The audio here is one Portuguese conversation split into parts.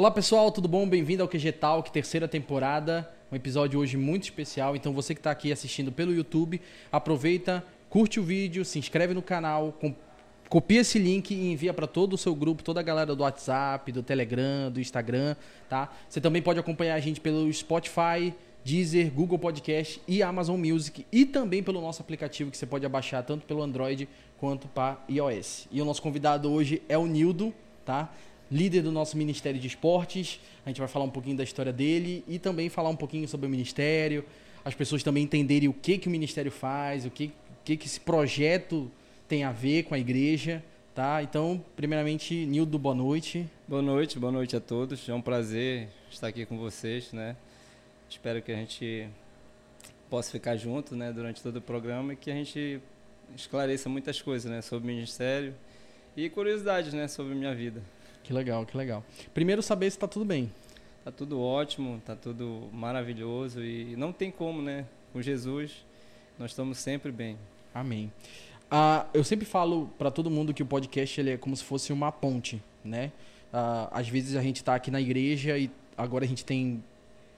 Olá pessoal, tudo bom? Bem-vindo ao QG Talk, terceira temporada. Um episódio hoje muito especial. Então você que está aqui assistindo pelo YouTube, aproveita, curte o vídeo, se inscreve no canal, copia esse link e envia para todo o seu grupo, toda a galera do WhatsApp, do Telegram, do Instagram, tá? Você também pode acompanhar a gente pelo Spotify, Deezer, Google Podcast e Amazon Music e também pelo nosso aplicativo que você pode abaixar tanto pelo Android quanto para iOS. E o nosso convidado hoje é o Nildo, tá? Líder do nosso Ministério de Esportes. A gente vai falar um pouquinho da história dele e também falar um pouquinho sobre o ministério, as pessoas também entenderem o que que o ministério faz, o que que que esse projeto tem a ver com a igreja, tá? Então, primeiramente, Nildo, boa noite. Boa noite, boa noite a todos. É um prazer estar aqui com vocês, né? Espero que a gente possa ficar junto, né, durante todo o programa e que a gente esclareça muitas coisas, né, sobre o ministério e curiosidades, né, sobre minha vida. Que legal, que legal. Primeiro saber se tá tudo bem. Tá tudo ótimo, tá tudo maravilhoso e não tem como, né? Com Jesus nós estamos sempre bem. Amém. Ah, eu sempre falo para todo mundo que o podcast ele é como se fosse uma ponte, né? Ah, às vezes a gente está aqui na igreja e agora a gente tem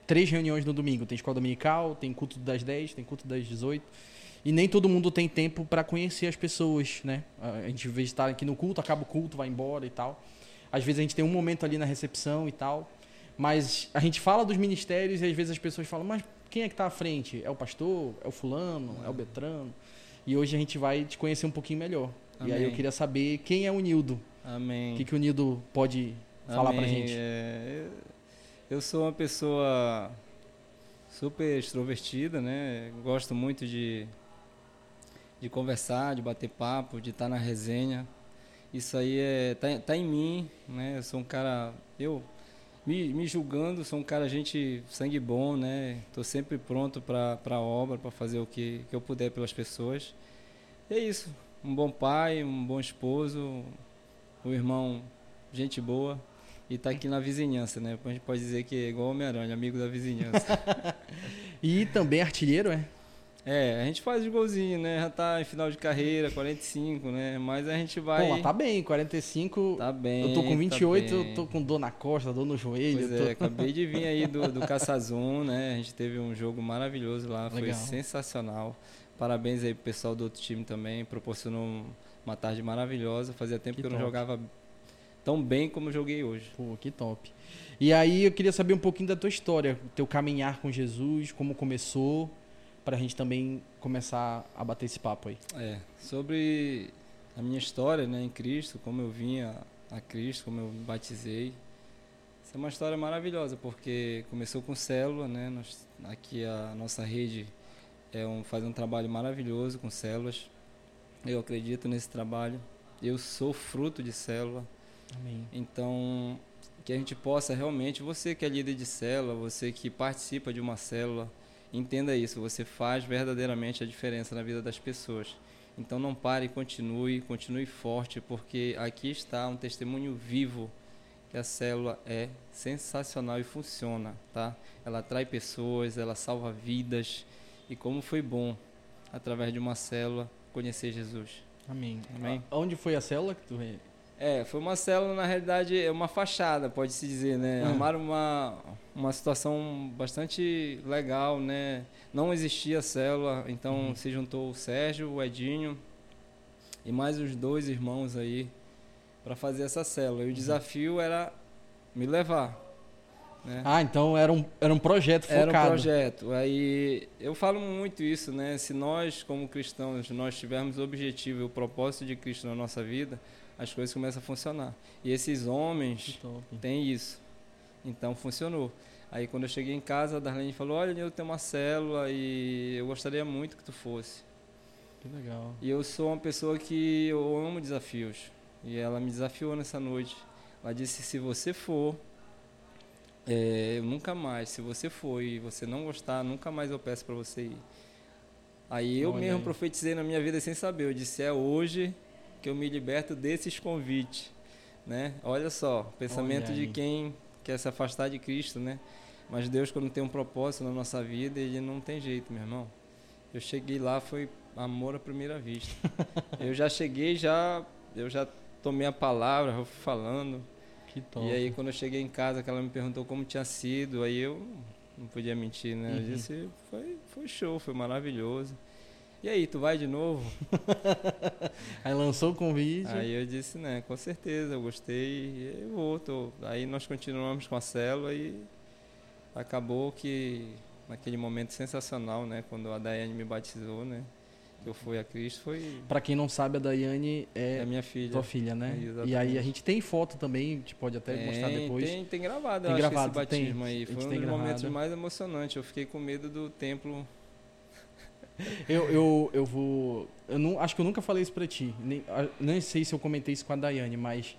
três reuniões no domingo. Tem escola dominical, tem culto das 10, tem culto das 18. E nem todo mundo tem tempo para conhecer as pessoas, né? A gente, às vezes, está aqui no culto, acaba o culto, vai embora e tal. Às vezes a gente tem um momento ali na recepção e tal. Mas a gente fala dos ministérios e às vezes as pessoas falam, mas quem é que está à frente? É o pastor? É o fulano? É o Betrano? E hoje a gente vai te conhecer um pouquinho melhor. E aí eu Amém. queria saber quem é o Nildo. Amém. O que, que o Nildo pode falar pra Amém. gente? É, eu sou uma pessoa super extrovertida, né? Gosto muito de, de conversar, de bater papo, de estar na resenha. Isso aí é, tá, tá em mim, né? Eu sou um cara, eu me, me julgando, sou um cara gente sangue bom, né? Tô sempre pronto para a obra, para fazer o que, que eu puder pelas pessoas. E é isso. Um bom pai, um bom esposo, um irmão, gente boa. E tá aqui na vizinhança, né? A gente pode dizer que é igual Homem-Aranha, amigo da vizinhança. E também artilheiro, é? É, a gente faz os golzinhos, né? Já tá em final de carreira, 45, né? Mas a gente vai. Pô, mas tá bem, 45. Tá bem. eu tô com tá 28, eu bem. tô com dor na costa, dor no joelho. Pois eu tô- é, acabei de vir aí do, do Caçazum, né? A gente teve um jogo maravilhoso lá, foi Legal. sensacional. Parabéns aí pro pessoal do outro time também, proporcionou uma tarde maravilhosa. Fazia tempo Que que, eu não jogava tão bem como eu joguei hoje. Pô, que top. E aí eu queria saber um pouquinho da tua história, teu caminhar com Jesus, como começou, pra gente também começar a bater esse papo aí. É, sobre a minha história né, em Cristo, como eu vinha a Cristo, como eu me batizei. Essa é uma história maravilhosa, porque começou com célula, né? Nós, aqui a nossa rede é um, faz um trabalho maravilhoso com células. Eu acredito nesse trabalho. Eu sou fruto de célula. Amém. Então, que a gente possa realmente, você que é líder de célula, você que participa de uma célula, entenda isso, você faz verdadeiramente a diferença na vida das pessoas. Então não pare, continue, continue forte, porque aqui está um testemunho vivo que a célula é sensacional e funciona, tá? Ela atrai pessoas, ela salva vidas e como foi bom através de uma célula conhecer Jesus. Amém. Amém. Onde foi a célula que tu É, foi uma célula, na realidade, é uma fachada, pode-se dizer, né? Ah. Armaram uma, uma situação bastante legal, né? Não existia célula, então Uhum. se juntou o Sérgio, o Edinho e mais os dois irmãos aí para fazer essa célula. E Uhum. o desafio era me levar, né? Ah, então era um, era um projeto focado. Era um projeto. Aí eu falo muito isso, né? Se nós, como cristãos, nós tivermos o objetivo e o propósito de Cristo na nossa vida, as coisas começam a funcionar. E esses homens têm isso. Então funcionou. Aí quando eu cheguei em casa, a Darlene falou: Olha, eu tenho uma célula e eu gostaria muito que tu fosse. Que legal. E eu sou uma pessoa que eu amo desafios. E ela me desafiou nessa noite. Ela disse: se você for, é, nunca mais. Se você for e você não gostar, nunca mais eu peço para você ir. Aí eu Olha mesmo aí. profetizei na minha vida sem saber. Eu disse: é hoje que eu me liberto desses convites. Né? Olha só, pensamento Olha de quem quer se afastar de Cristo, né? Mas Deus, quando tem um propósito na nossa vida, ele não tem jeito, meu irmão. Eu cheguei lá, foi amor à primeira vista. eu já cheguei, já, eu já tomei a palavra, eu fui falando. Que top. E aí quando eu cheguei em casa, que ela me perguntou como tinha sido, aí eu não podia mentir, né? Eu Uhum. disse, foi, foi show, foi maravilhoso. E aí, tu vai de novo? Aí lançou o convite. Aí eu disse, né, com certeza, eu gostei, e eu vou. tô. Aí nós continuamos com a célula e acabou que naquele momento sensacional, né, quando a Daiane me batizou, né, que eu fui a Cristo, foi Pra quem não sabe, a Daiane é, é a minha filha. tua filha, né? É, e exatamente. aí a gente tem foto também, a gente pode até Tem, mostrar depois. Tem, tem gravado, Tem eu acho, gravado, esse tem. batismo A aí. Foi um tem dos momentos mais emocionantes. Eu fiquei com medo do templo. Eu, eu, eu vou. Eu não, acho que eu nunca falei isso pra ti. Nem, nem sei se eu comentei isso com a Daiane, mas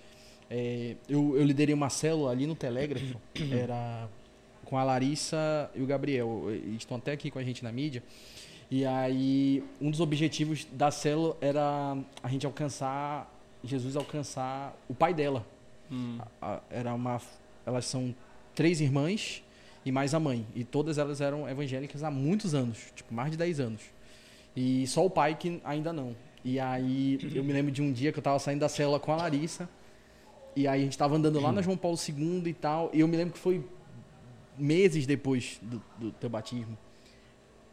é, eu, eu liderei uma célula ali no Telégrafo. era com a Larissa e o Gabriel. Eles estão até aqui com a gente na mídia. E aí, um dos objetivos da célula era a gente alcançar. Jesus alcançar o pai dela. Hum, era uma elas são três irmãs e mais a mãe e todas elas eram evangélicas há muitos anos tipo mais de 10 anos e só o pai que ainda não e aí eu me lembro de um dia que eu tava saindo da célula com a Larissa e aí a gente tava andando lá na João Paulo II e tal e eu me lembro que foi meses depois do, do teu batismo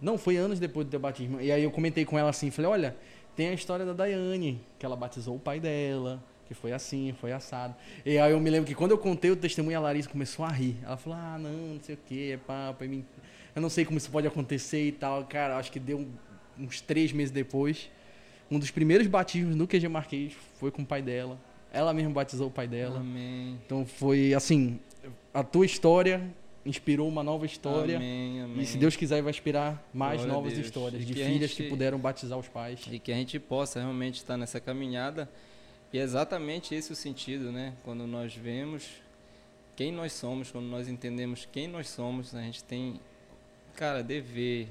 não foi anos depois do teu batismo e aí eu comentei com ela assim falei olha tem a história da Daiane que ela batizou o pai dela que foi assim, foi assado. E aí eu me lembro que quando eu contei o testemunho, a Larissa começou a rir. Ela falou, ah, não, não sei o que, é papo, é eu não sei como isso pode acontecer e tal. Cara, acho que deu uns três meses depois. Um dos primeiros batismos no QG Marquês foi com o pai dela. Ela mesma batizou o pai dela. Amém. Então foi assim, a tua história inspirou uma nova história. Amém, amém. E se Deus quiser, vai inspirar mais Glória novas histórias E de que filhas gente- que puderam batizar os pais. E que a gente possa realmente estar nessa caminhada. E é exatamente esse o sentido, né? Quando nós vemos quem nós somos, quando nós entendemos quem nós somos, a gente tem, cara, dever.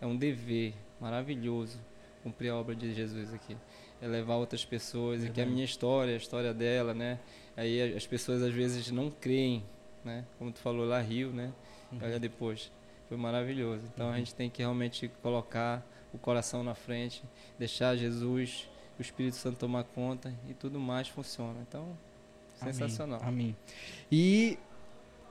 É um dever maravilhoso cumprir a obra de Jesus aqui. É levar outras pessoas, e que a Verdade. minha história, a história dela, né? Aí as pessoas às vezes não creem, né? Como tu falou lá, Rio, né? Uhum. Olha depois. Foi maravilhoso. Então a gente tem que realmente colocar o coração na frente, deixar Jesus, o Espírito Santo tomar conta e tudo mais funciona. Então, Amém. sensacional. Amém. E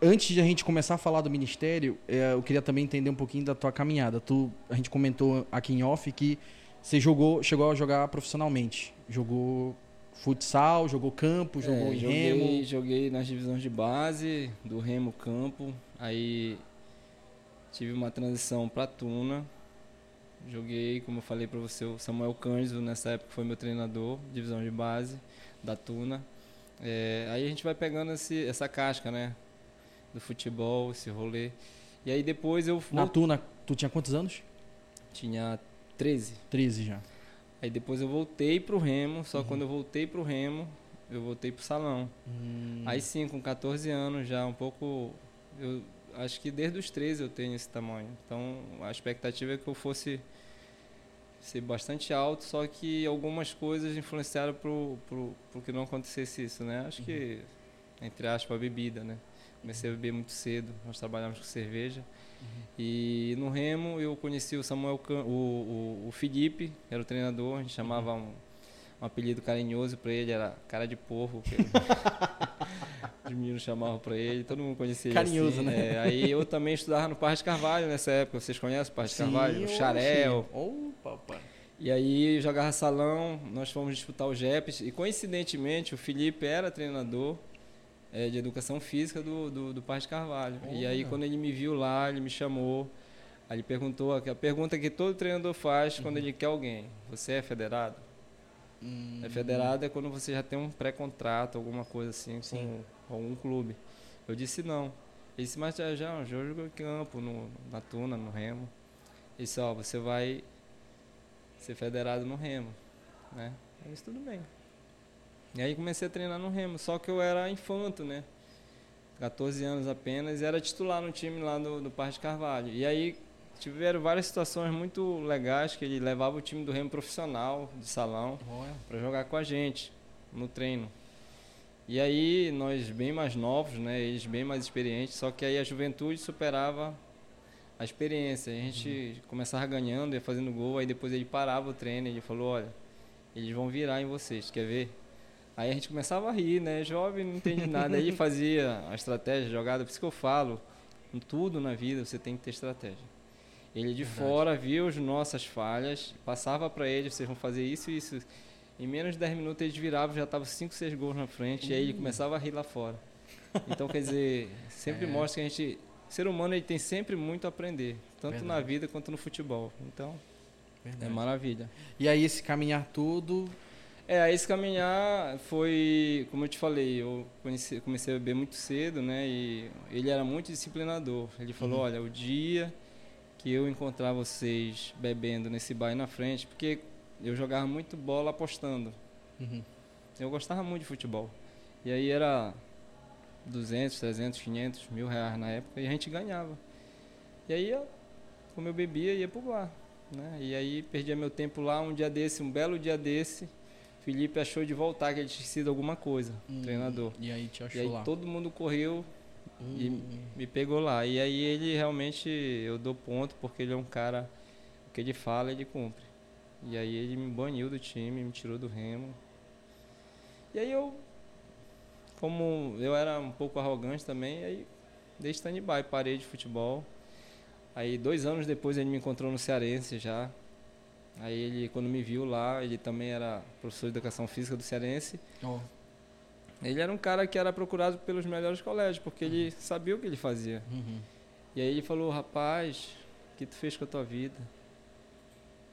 antes de a gente começar a falar do ministério, eh, eu queria também entender um pouquinho da tua caminhada. Tu, a gente comentou aqui em off que você jogou, chegou a jogar profissionalmente. Jogou futsal, jogou campo, jogou É, em joguei, remo. joguei nas divisões de base, do Remo Campo, aí tive uma transição para Tuna. Joguei, como eu falei para você, o Samuel Cândido, nessa época foi meu treinador, divisão de base da Tuna. É, aí a gente vai pegando esse, essa casca, né? Do futebol, esse rolê. E aí depois eu Na vol- Tuna, tu tinha quantos anos? tinha 13. 13 já. Aí depois eu voltei pro Remo, só Uhum. quando eu voltei pro Remo, eu voltei pro salão. Hum, Aí sim, com 14 anos já um pouco. Eu acho que desde os 13 eu tenho esse tamanho. Então a expectativa é que eu fosse ser bastante alto, só que algumas coisas influenciaram pro, pro, pro que não acontecesse isso, né? Acho que, entre aspas, a bebida, né? Comecei a beber muito cedo, nós trabalhávamos com cerveja. E no Remo eu conheci o Samuel, Can- o, o, o Felipe, que era o treinador, a gente chamava um, um apelido carinhoso para ele, era cara de porro. que Os meninos chamavam para ele, todo mundo conhecia ele Carinhoso, assim. né? É, aí eu também estudava no Parque de Carvalho nessa época, vocês conhecem o Parque de Carvalho? O. Xarel. Opa, opa. E aí jogava salão, nós fomos disputar o JEPs e coincidentemente o Felipe era treinador eh, de educação física do, do, do Parque Carvalho. E aí quando ele me viu lá, ele me chamou, aí ele perguntou, a pergunta que todo treinador faz quando ele quer alguém, você é federado? Hum, É federado é quando você já tem um pré-contrato, alguma coisa assim Sim. com algum clube. Eu disse não. Ele disse, mas já, já, já jogou em campo, no, na Tuna, no Remo. Ele disse, ó, você vai ser federado no Remo, né? Eu disse, tudo bem. E aí comecei a treinar no Remo, só que eu era infanto, né? 14 anos apenas, e era titular no time lá do, do Parque de Carvalho. E aí tiveram várias situações muito legais que ele levava o time do Remo profissional, de salão, para jogar com a gente no treino. E aí nós bem mais novos, né, eles bem mais experientes, só que aí a juventude superava a experiência. A gente começava ganhando, ia fazendo gol, aí depois ele parava o treino, ele falou, olha, eles vão virar em vocês, quer ver? Aí a gente começava a rir, né? Jovem não entende nada. Aí fazia a estratégia, jogada, por isso que eu falo, em tudo na vida você tem que ter estratégia. Ele de Verdade. fora via as nossas falhas, passava para ele, vocês vão fazer isso e isso. Em menos de 10 minutos eles viravam, já estavam 5, 6 gols na frente, e aí ele começava a rir lá fora. Então, quer dizer, sempre É. mostra que a gente, ser humano, ele tem sempre muito a aprender, tanto na Verdade. vida quanto no futebol. Então, é Verdade. maravilha. E aí esse caminhar todo. É, esse caminhar foi, como eu te falei, eu conheci- comecei a beber muito cedo, né? E ele era muito disciplinador. Ele falou, olha, o dia que eu encontrar vocês bebendo nesse bar na frente, porque eu jogava muito bola apostando. Uhum. Eu gostava muito de futebol. E aí era 200, 300, 500, mil reais na época e a gente ganhava. E aí, eu, como eu bebia, ia pro bar. Né? E aí perdia meu tempo lá, um dia desse, um belo dia desse, Felipe achou de voltar, que ele tinha sido alguma coisa, Hum, treinador. E aí te achou E aí lá. todo mundo correu e Hum, me pegou lá. E aí ele realmente, eu dou ponto, porque ele é um cara, o que ele fala, ele cumpre. E aí ele me baniu do time, me tirou do remo. E aí eu, como eu era um pouco arrogante também, aí dei stand-by, parei de futebol. Aí dois anos depois ele me encontrou no Cearense já. Aí ele, quando me viu lá, ele também era professor de educação física do Cearense. ó, Ele era um cara que era procurado pelos melhores colégios, porque ele sabia o que ele fazia. uhum. E aí ele falou, rapaz, o que tu fez com a tua vida?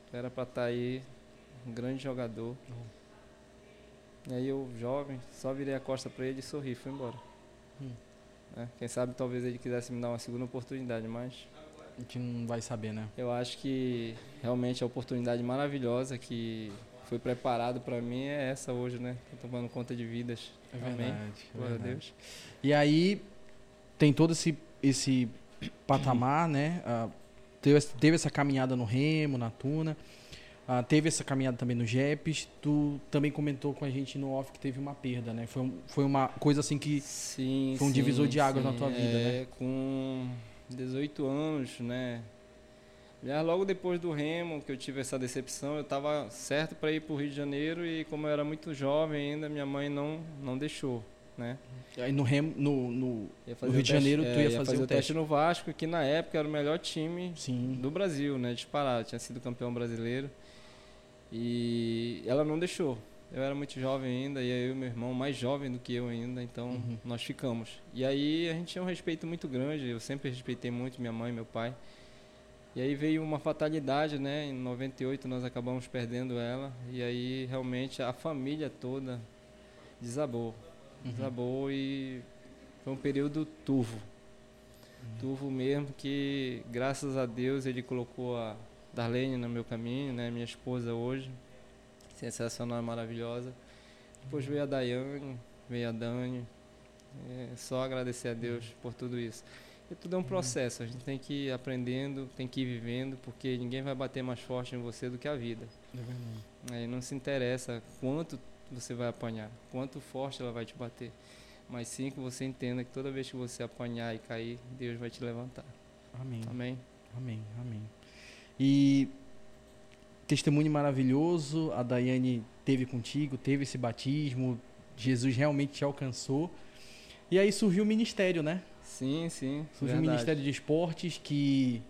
Tu era pra estar aí, um grande jogador. E aí eu, jovem, só virei a costa pra ele e sorri, fui embora. Hum. Né? Quem sabe talvez ele quisesse me dar uma segunda oportunidade, mas A gente não vai saber, né? eu acho que realmente a oportunidade maravilhosa que foi preparado pra mim é essa hoje, né? Tô tomando conta de vidas. É Amém. verdade. é Glória a. Deus. E aí tem todo esse, esse patamar, né? Ah, teve, essa- teve essa caminhada no Remo, na Tuna. Ah, teve essa caminhada também no Jeps. Tu também comentou com a gente no off que teve uma perda, né? Foi, foi uma coisa assim que. Sim, Foi um sim, divisor de águas na tua vida, né? É, com 18 anos, né? Já logo depois do Remo, que eu tive essa decepção, eu estava certo para ir para o Rio de Janeiro e como eu era muito jovem ainda, minha mãe não, não deixou, né? Aí no Remo, no. no Ia No o Rio de teste- Janeiro, tu é, ia fazer o o teste no Vasco, que na época era o melhor time sim. do Brasil, né? Disparado, tinha sido campeão brasileiro. E ela não deixou. Eu era muito jovem ainda, e eu e meu irmão, mais jovem do que eu ainda, então Uhum. nós ficamos. E aí a gente tinha um respeito muito grande, eu sempre respeitei muito minha mãe e meu pai. E aí veio uma fatalidade, né? Em 98 nós acabamos perdendo ela, e aí realmente a família toda desabou. Uhum. Desabou e foi um período turvo. Turvo mesmo que, graças a Deus, ele colocou a Darlene no meu caminho, né? Minha esposa hoje. Sensacional, maravilhosa. Depois veio a Daiane, veio a Dani. É só agradecer a Deus por tudo isso. E tudo é um processo, a gente tem que ir aprendendo, tem que ir vivendo, porque ninguém vai bater mais forte em você do que a vida. É. Aí não se interessa quanto você vai apanhar, quanto forte ela vai te bater. Mas sim que você entenda que toda vez que você apanhar e cair, Deus vai te levantar. Amém. Amém? Amém, amém. E testemunho maravilhoso, a Daiane teve contigo, teve esse batismo, Jesus realmente te alcançou. E aí surgiu o ministério, né? Sim, sim. Surgiu o verdade. Ministério de Esportes que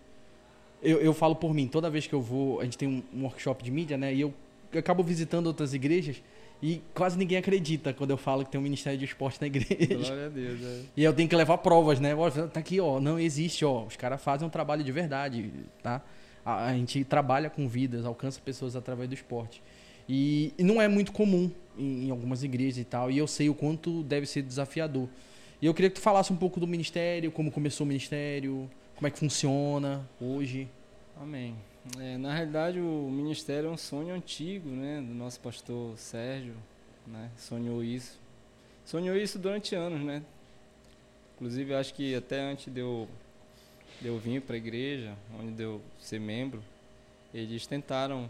eu, eu falo por mim, toda vez que eu vou, a gente tem um, um workshop de mídia, né? E eu, eu acabo visitando outras igrejas e quase ninguém acredita quando eu falo que tem um Ministério de Esporte na igreja. Glória a Deus. é. E eu tenho que levar provas, né? Ó, Tá aqui, ó, não existe, ó. Os caras fazem um trabalho de verdade, tá? A, a gente trabalha com vidas, alcança pessoas através do esporte. E, e não é muito comum em, em algumas igrejas e tal. E eu sei o quanto deve ser desafiador. E eu queria que tu falasse um pouco do ministério, como começou o ministério, como é que funciona hoje. Amém. É, na realidade, o ministério é um sonho antigo, né? Do nosso pastor Sérgio, né? Sonhou isso. Sonhou isso durante anos, né? Inclusive, acho que até antes de eu, de eu vir para a igreja, onde de eu ser membro, eles tentaram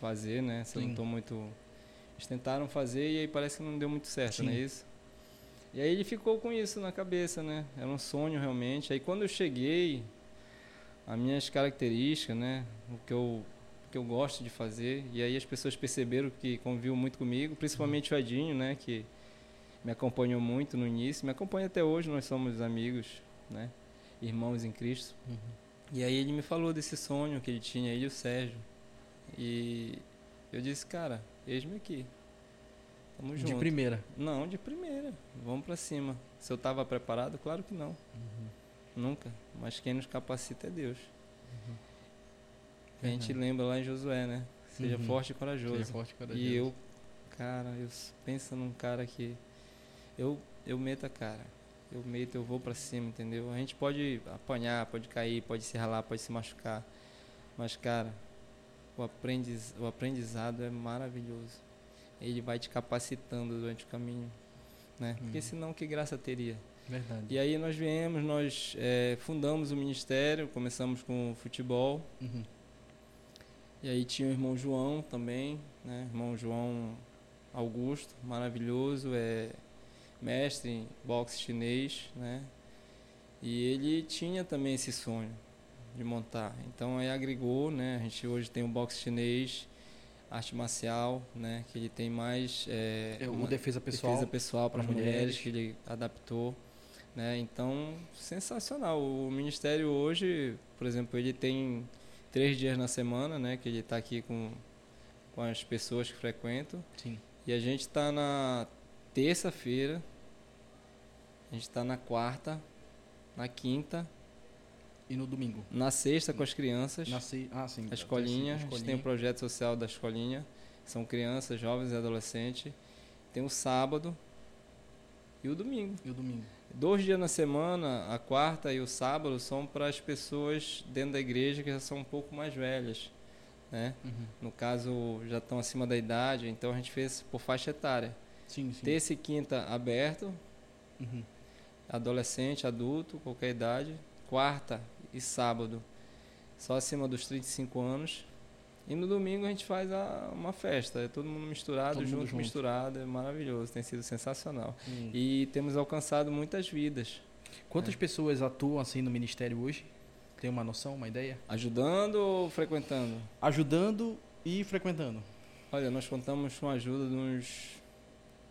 fazer, né? Se eu não estou muito... Eles tentaram fazer e aí parece que não deu muito certo, Sim. não é isso? E aí ele ficou com isso na cabeça, né? Era um sonho realmente. Aí quando eu cheguei, as minhas características, né? O que eu, o que eu gosto de fazer. E aí as pessoas perceberam que conviveu muito comigo, principalmente o Edinho, né? Que me acompanhou muito no início, me acompanha até hoje, nós somos amigos, né? Irmãos em Cristo. Uhum. E aí ele me falou desse sonho que ele tinha, ele e o Sérgio. E eu disse, cara, eis-me aqui. Tamo junto. De primeira. Não, de primeira. Vamos para cima. Se eu estava preparado, claro que não. Uhum. Nunca. Mas quem nos capacita é Deus. Uhum. A gente Verdade. lembra lá em Josué, né? Seja Uhum. forte e corajoso. Seja forte e corajoso. E eu, cara, eu pensa num cara que eu eu meto a cara. Eu meto, eu vou pra cima, entendeu? A gente pode apanhar, pode cair, pode se ralar, pode se machucar. Mas cara, o aprendiz, o aprendizado é maravilhoso. Ele vai te capacitando durante o caminho, né? Porque Uhum. senão que graça teria? Verdade. E aí nós viemos, nós eh, fundamos o ministério, começamos com futebol, Uhum. e aí tinha o irmão João também, né? Irmão João Augusto, maravilhoso, é mestre em boxe chinês, né? E ele tinha também esse sonho de montar. Então aí agregou, né? A gente hoje tem o boxe chinês, arte marcial, né? Que ele tem mais é, É, uma defesa pessoal. defesa pessoal para as mulheres, mulheres. que ele adaptou, né? Então sensacional. O ministério hoje, por exemplo, ele tem três dias na semana, né? Que ele está aqui com com as pessoas que frequentam. Sim. E a gente está na terça-feira, a gente está na quarta, na quinta, E no domingo. na sexta com as crianças, Nasci... Ah, sim. a escolinha, a gente tem o escolinha. projeto social da escolinha, são crianças, jovens e adolescentes. Tem o sábado e o domingo. E o domingo. Dois dias na semana, a quarta e o sábado, são para as pessoas dentro da igreja que já são um pouco mais velhas. Né? Uhum. No caso, já estão acima da idade, então a gente fez por faixa etária. Sim, sim. Terça e quinta aberto, Uhum. Adolescente, adulto, qualquer idade. Quarta e sábado, só acima dos 35 anos. E no domingo a gente faz a- uma festa, é todo mundo misturado, Todo mundo junto, junto. misturado, é maravilhoso, tem sido sensacional. Hum. E temos alcançado muitas vidas. Quantas É. pessoas atuam assim no ministério hoje? Tem uma noção, uma ideia? Ajudando ou frequentando? Ajudando e frequentando. Olha, nós contamos com a ajuda de uns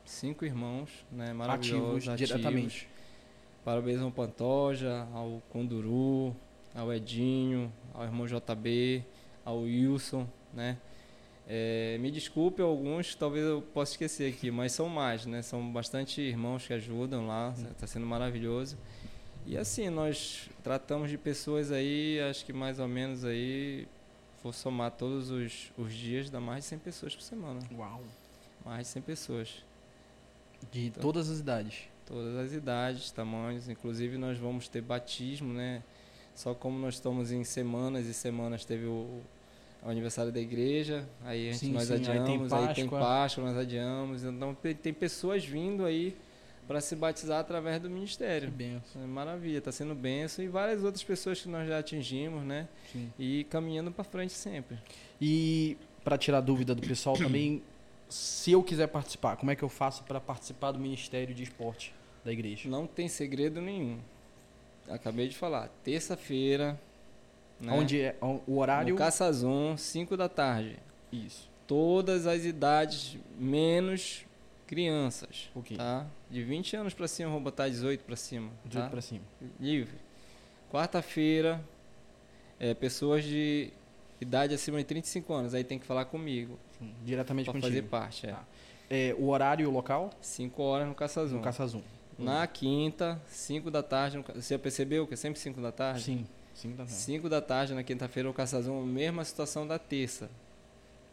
cinco irmãos, né? Maravilhosos, Ativos diretamente. Parabéns ao Pantoja, ao Conduru, ao Edinho, ao irmão JB, ao Wilson, né? É, me desculpe alguns, talvez eu possa esquecer aqui, mas são mais, né? São bastante irmãos que ajudam lá, está sendo maravilhoso. E assim, nós tratamos de pessoas aí, acho que mais ou menos aí, vou somar todos os, os dias, dá mais de 100 pessoas por semana. Uau. Mais de 100 pessoas. De Então. todas as idades. Todas as idades, tamanhos, inclusive nós vamos ter batismo, né? Só como nós estamos em semanas e semanas, teve o, o aniversário da igreja, aí a gente, Sim, nós sim, aí tem adiamos, aí tem, Páscoa. Páscoa, nós adiamos. Então tem, pessoas vindo aí para se batizar através do Que ministério. benção. É maravilha, está sendo benção e várias outras pessoas que nós já atingimos, né? Sim. E caminhando para frente sempre. E para tirar dúvida do pessoal também, se eu quiser participar, como é que eu faço para participar do Ministério de Esporte da igreja? Não tem segredo nenhum. Acabei de falar, terça-feira, né? Onde é o horário? No Caçazon, 5 da tarde. Isso. Todas as idades, menos crianças. Ok. Tá? De 20 anos pra cima, vou botar 18 pra cima. 18 Tá? para cima. Livre. Quarta-feira, é, pessoas de idade acima de 35 anos. Aí tem que falar comigo Sim, diretamente pra contigo. fazer parte. É. Tá. É, o horário e o local? 5 horas no Caçazon. No Caçazum. Na quinta, 5 da tarde. No... Você percebeu que é sempre 5 da tarde? Sim. Sim, tá certo. 5 da tarde na quinta-feira o Caçazão, mesma situação da terça,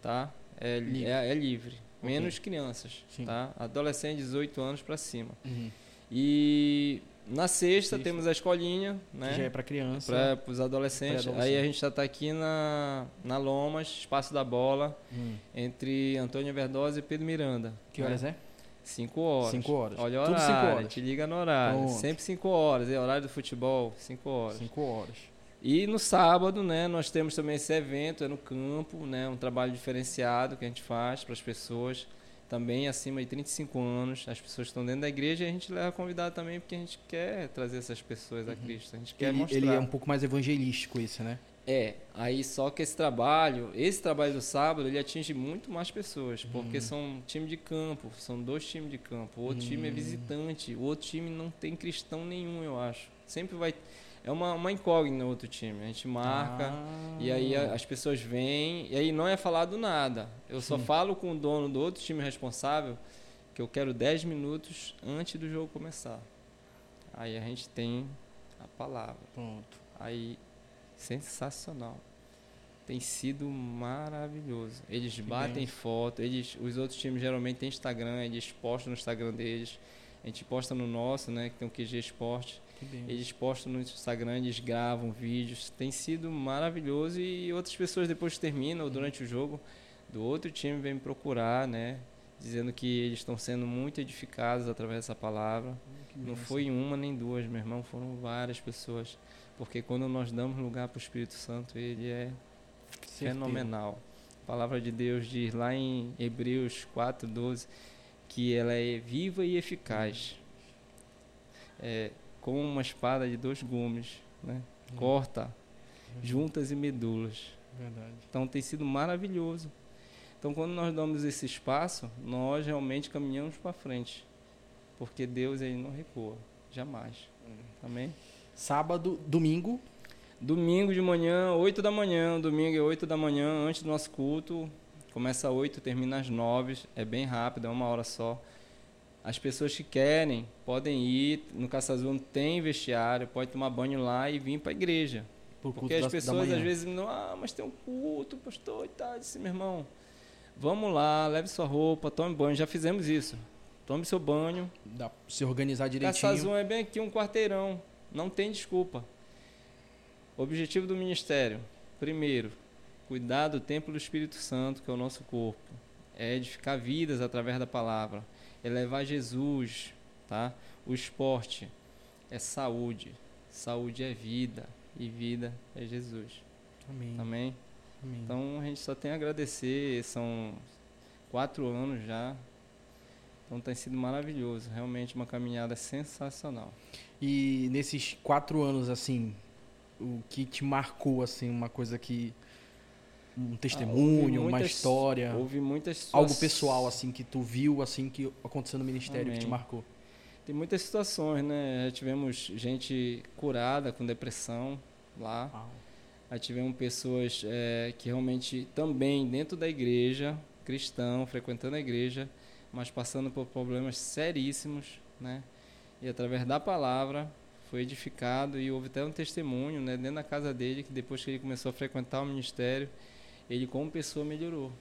tá? É li- Livre. é, é livre, menos crianças, Sim. tá? Adolescente de 18 anos para cima. Uhum. E na sexta, Sexta. temos a escolinha, né? Que já é para criança. Para os adolescentes. Pré-adolescente. Aí a gente já está aqui na, na Lomas, Espaço da Bola, Hum. entre Antônio Verdosa e Pedro Miranda. Que horas é? 5 horas. 5 horas. Olha o Tudo horário, cinco horas. te liga no horário. Pronto. Sempre 5 horas, é horário do futebol, 5 horas. 5 horas. E no sábado, né, nós temos também esse evento, é no campo, né, um trabalho diferenciado que a gente faz para as pessoas, também acima de 35 anos, as pessoas estão dentro da igreja, e a gente leva convidado também porque a gente quer trazer essas pessoas a Cristo, a gente quer Ele, mostrar. ele é um pouco mais evangelístico esse, né? É, aí só que esse trabalho, esse trabalho do sábado, ele atinge muito mais pessoas, porque Hum. são time de campo, são dois times de campo. O outro time é Hum. visitante, o outro time não tem cristão nenhum, eu acho. Sempre vai é uma, uma incógnita no outro time. A gente marca Ah. e aí as pessoas vêm e aí não é falado nada. Eu só Sim. falo com o dono do outro time responsável que eu quero 10 minutos antes do jogo começar. Aí a gente tem a palavra. Pronto. Aí, sensacional. Tem sido maravilhoso. Eles batem bem. foto, eles, os outros times geralmente têm Instagram, eles postam no Instagram deles. A gente posta no nosso, né, que tem o QG Esporte. Eles postam no Instagram, eles gravam vídeos. Tem sido maravilhoso e outras pessoas depois que terminam ou durante o jogo do outro time vêm me procurar, né, dizendo que eles estão sendo muito edificados através dessa palavra. Não foi uma nem duas, meu irmão, foram várias pessoas. Porque quando nós damos lugar para o Espírito Santo, ele é Certeza. fenomenal. A palavra de Deus diz lá em Hebreus 4:12 que ela é viva e eficaz. É como uma espada de dois gumes, né? Hum. Corta juntas e medulas. Verdade. Então tem sido maravilhoso. Então quando nós damos esse espaço, nós realmente caminhamos para frente. Porque Deus ele não recua, jamais. Amém? Sábado, domingo. Domingo de manhã, 8 da manhã, domingo é 8 da manhã, antes do nosso culto. Começa às 8, termina às 9, é bem rápido, é uma hora só. As pessoas que querem podem ir, no Caça Azul tem vestiário, pode tomar banho lá e vir para a igreja. Por Porque as da- pessoas às vezes não, ah, mas tem um culto, pastor, e tal. Eu disse, meu irmão, vamos lá, leve sua roupa, tome banho. Já fizemos isso. Tome seu banho. Dá se organizar Caça direitinho. Azul é bem aqui um quarteirão. Não tem desculpa. Objetivo do ministério, primeiro, cuidar do templo do Espírito Santo, que é o nosso corpo. É edificar vidas através da palavra. É levar Jesus, tá? O esporte é saúde. Saúde é vida. E vida é Jesus. Amém. Amém? Amém. Então a gente só tem a agradecer, são quatro anos já. Então tem sido maravilhoso, realmente uma caminhada sensacional. E nesses quatro anos, assim, o que te marcou, assim, uma coisa que. Um testemunho, uma muitas- história. Houve muitas Algo situa- pessoal, assim, que tu viu, assim, que aconteceu no ministério que te Amém. marcou. Tem muitas situações, né? Já tivemos gente curada com depressão lá. Uau. Já tivemos pessoas eh, que realmente também dentro da igreja, cristão, frequentando a igreja, mas passando por problemas seríssimos, né? E através da palavra foi edificado e houve até um testemunho, né, dentro da casa dele, que depois que ele começou a frequentar o ministério, ele como pessoa melhorou.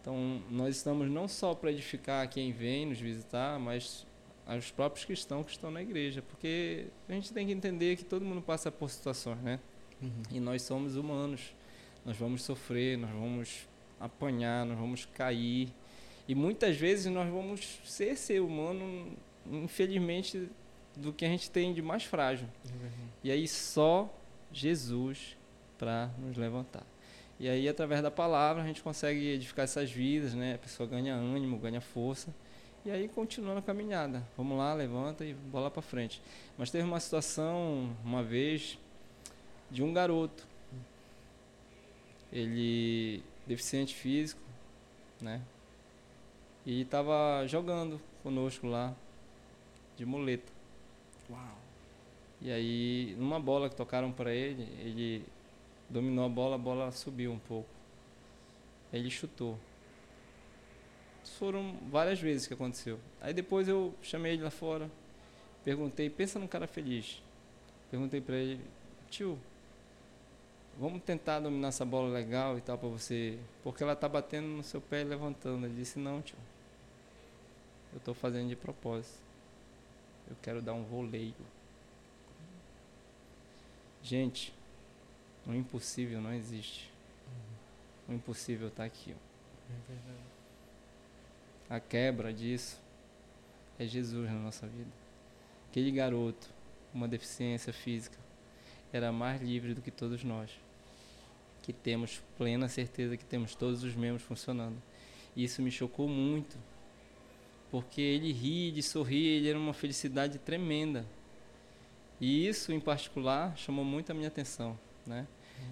Então, nós estamos não só para edificar quem vem nos visitar, mas aos próprios cristãos que estão na igreja, porque a gente tem que entender que todo mundo passa por situações, né? Uhum. E nós somos humanos. Nós vamos sofrer, nós vamos apanhar, nós vamos cair. E muitas vezes nós vamos ser ser humano, infelizmente, do que a gente tem de mais frágil. E aí só Jesus para nos levantar. E aí através da palavra a gente consegue edificar essas vidas, né? A pessoa ganha ânimo, ganha força. E aí continua na caminhada. Vamos lá, levanta e bola para frente. Mas teve uma situação uma vez de um garoto. Ele deficiente físico, né? E estava jogando conosco lá de muleta. Uau. E aí, numa bola que tocaram para ele, ele dominou a bola, a bola subiu um pouco. Ele chutou. Foram várias vezes que aconteceu. Aí depois eu chamei ele lá fora, perguntei, pensa num cara feliz. Perguntei para ele, tio, vamos tentar dominar essa bola legal e tal para você, porque ela tá batendo no seu pé e levantando. Ele disse, não, tio. Eu tô fazendo de propósito. Eu quero dar um voleio. Gente, o impossível não existe. O impossível está aqui. ó. A quebra disso é Jesus na nossa vida. Aquele garoto, com uma deficiência física, era mais livre do que todos nós. Que temos plena certeza que temos todos os membros funcionando. E isso me chocou muito. Porque ele ri, ele sorri, ele era uma felicidade tremenda. E isso, em particular, chamou muito a minha atenção. Né?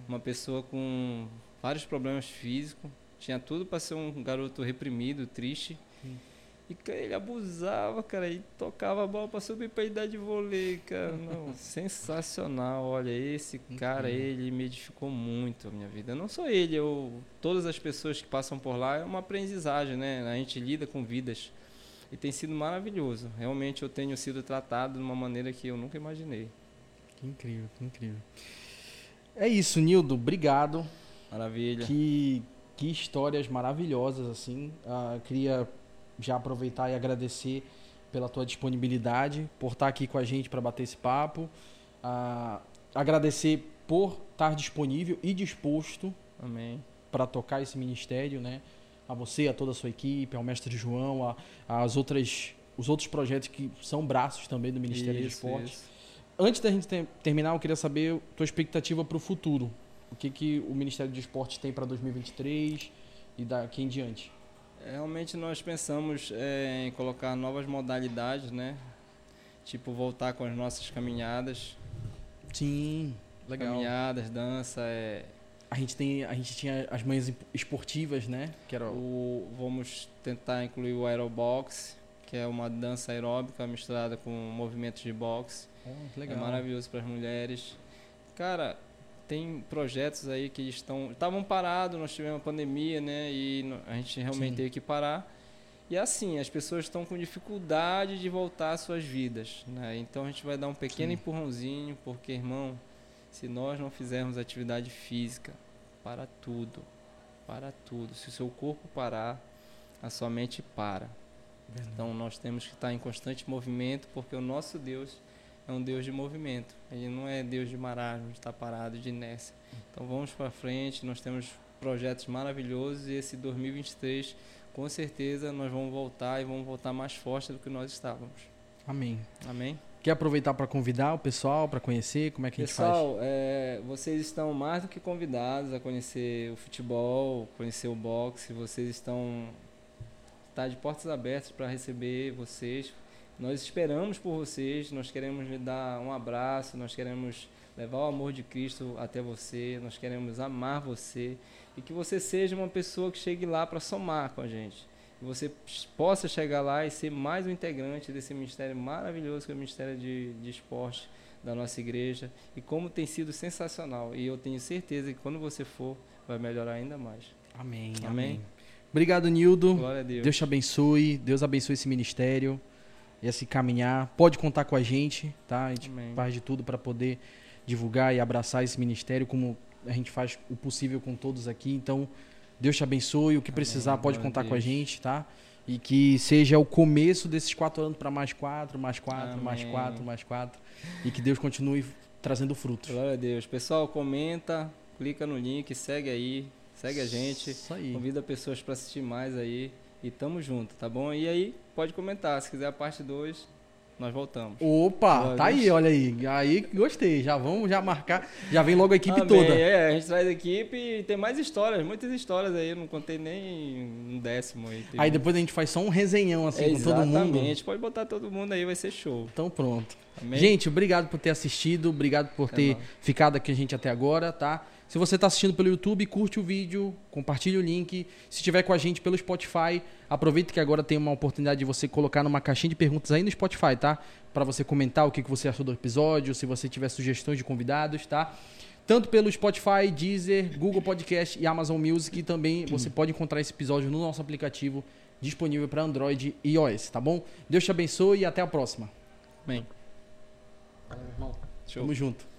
Uma pessoa com vários problemas físicos, tinha tudo para ser um garoto reprimido, triste. Sim. E cara, ele abusava, cara, e tocava a bola para subir para idade de vôlei, cara. Não, sensacional. Olha, esse cara, ele me edificou muito a minha vida. Não só ele, eu, todas as pessoas que passam por lá é uma aprendizagem, né? A gente lida com vidas. E tem sido maravilhoso. Realmente eu tenho sido tratado de uma maneira que eu nunca imaginei. Que incrível, que incrível. É isso, Nildo. Obrigado. Maravilha. Que, que histórias maravilhosas, assim. Ah, queria já aproveitar e agradecer pela tua disponibilidade, por estar aqui com a gente para bater esse papo. Ah, agradecer por estar disponível e disposto para tocar esse ministério, né? A você, a toda a sua equipe, ao mestre João, a, as outras, os outros projetos que são braços também do Ministério de Isso, Esportes. isso. Antes da gente ter- terminar, eu queria saber tua expectativa para o futuro. O que, que o Ministério de Esportes tem para 2023 e daqui em diante? Realmente nós pensamos é, em colocar novas modalidades, né? Tipo, voltar com as nossas caminhadas. Sim, legal. Caminhadas, dança, é, A gente tem, a gente tinha as manhãs esportivas, né? Que era o, vamos tentar incluir o aerobox, que é uma dança aeróbica misturada com movimentos de boxe. Oh, legal. É maravilhoso para as mulheres. Cara, tem projetos aí que estão estavam parados, nós tivemos a pandemia, né? E a gente realmente Sim. teve que parar. E assim, as pessoas estão com dificuldade de voltar às suas vidas, né? Então a gente vai dar um pequeno Sim. empurrãozinho, porque irmão, se nós não fizermos atividade física, para tudo, para tudo. Se o seu corpo parar, a sua mente para. Verdade. Então nós temos que estar em constante movimento, porque o nosso Deus é um Deus de movimento. Ele não é Deus de marasmo, de estar parado, de inércia. Então vamos para frente, nós temos projetos maravilhosos e esse 2023, com certeza, nós vamos voltar e vamos voltar mais forte do que nós estávamos. Amém. Amém? Quer aproveitar para convidar o pessoal para conhecer como é que a gente faz? Pessoal, é, vocês estão mais do que convidados a conhecer o futebol, conhecer o boxe. Vocês estão tá de portas abertas para receber vocês. Nós esperamos por vocês. Nós queremos lhe dar um abraço. Nós queremos levar o amor de Cristo até você. Nós queremos amar você e que você seja uma pessoa que chegue lá para somar com a gente. Que você possa chegar lá e ser mais um integrante desse ministério maravilhoso que é o Ministério de, de Esporte da nossa igreja e como tem sido sensacional. E eu tenho certeza que quando você for, vai melhorar ainda mais. Amém. Amém. Amém. Obrigado, Nildo. Glória a Deus. Deus te abençoe. Deus abençoe esse ministério. Esse caminhar. Pode contar com a gente, tá? A gente Amém. faz de tudo para poder divulgar e abraçar esse ministério como a gente faz o possível com todos aqui. Então, Deus te abençoe. O que Amém. precisar, pode contar com a Deus. gente, tá? E que seja o começo desses quatro anos para mais quatro, mais quatro, mais Amém. quatro, mais quatro. E que Deus continue trazendo frutos. Glória a Deus. Pessoal, comenta, clica no link, segue aí, segue a gente. Isso aí. Convida pessoas para assistir mais aí. E tamo junto, tá bom? E aí, pode comentar. Se quiser a parte 2, nós voltamos. Opa, Glória a tá aí, olha aí. Aí gostei. Já vamos já marcar. Já vem logo a equipe Amém. toda. É, a gente traz a equipe e tem mais histórias, muitas histórias aí. Eu não contei nem um décimo aí. Aí muito. depois a gente faz só um resenhão assim com todo mundo. Exatamente. Pode botar todo mundo aí, vai ser show. Então pronto. Amém? Gente, obrigado por ter assistido, obrigado por É ter ficado aqui a gente até agora, tá? Se você está assistindo pelo YouTube, curte o vídeo, compartilha o link. Se estiver com a gente pelo Spotify, aproveita que agora tem uma oportunidade de você colocar numa caixinha de perguntas aí no Spotify, tá? Para você comentar o que você achou do episódio, se você tiver sugestões de convidados, tá? Tanto pelo Spotify, Deezer, Google Podcast e Amazon Music. E também você pode encontrar esse episódio no nosso aplicativo disponível para Android e iOS, tá bom? Deus te abençoe e até a próxima. Amém. Show. Tamo junto.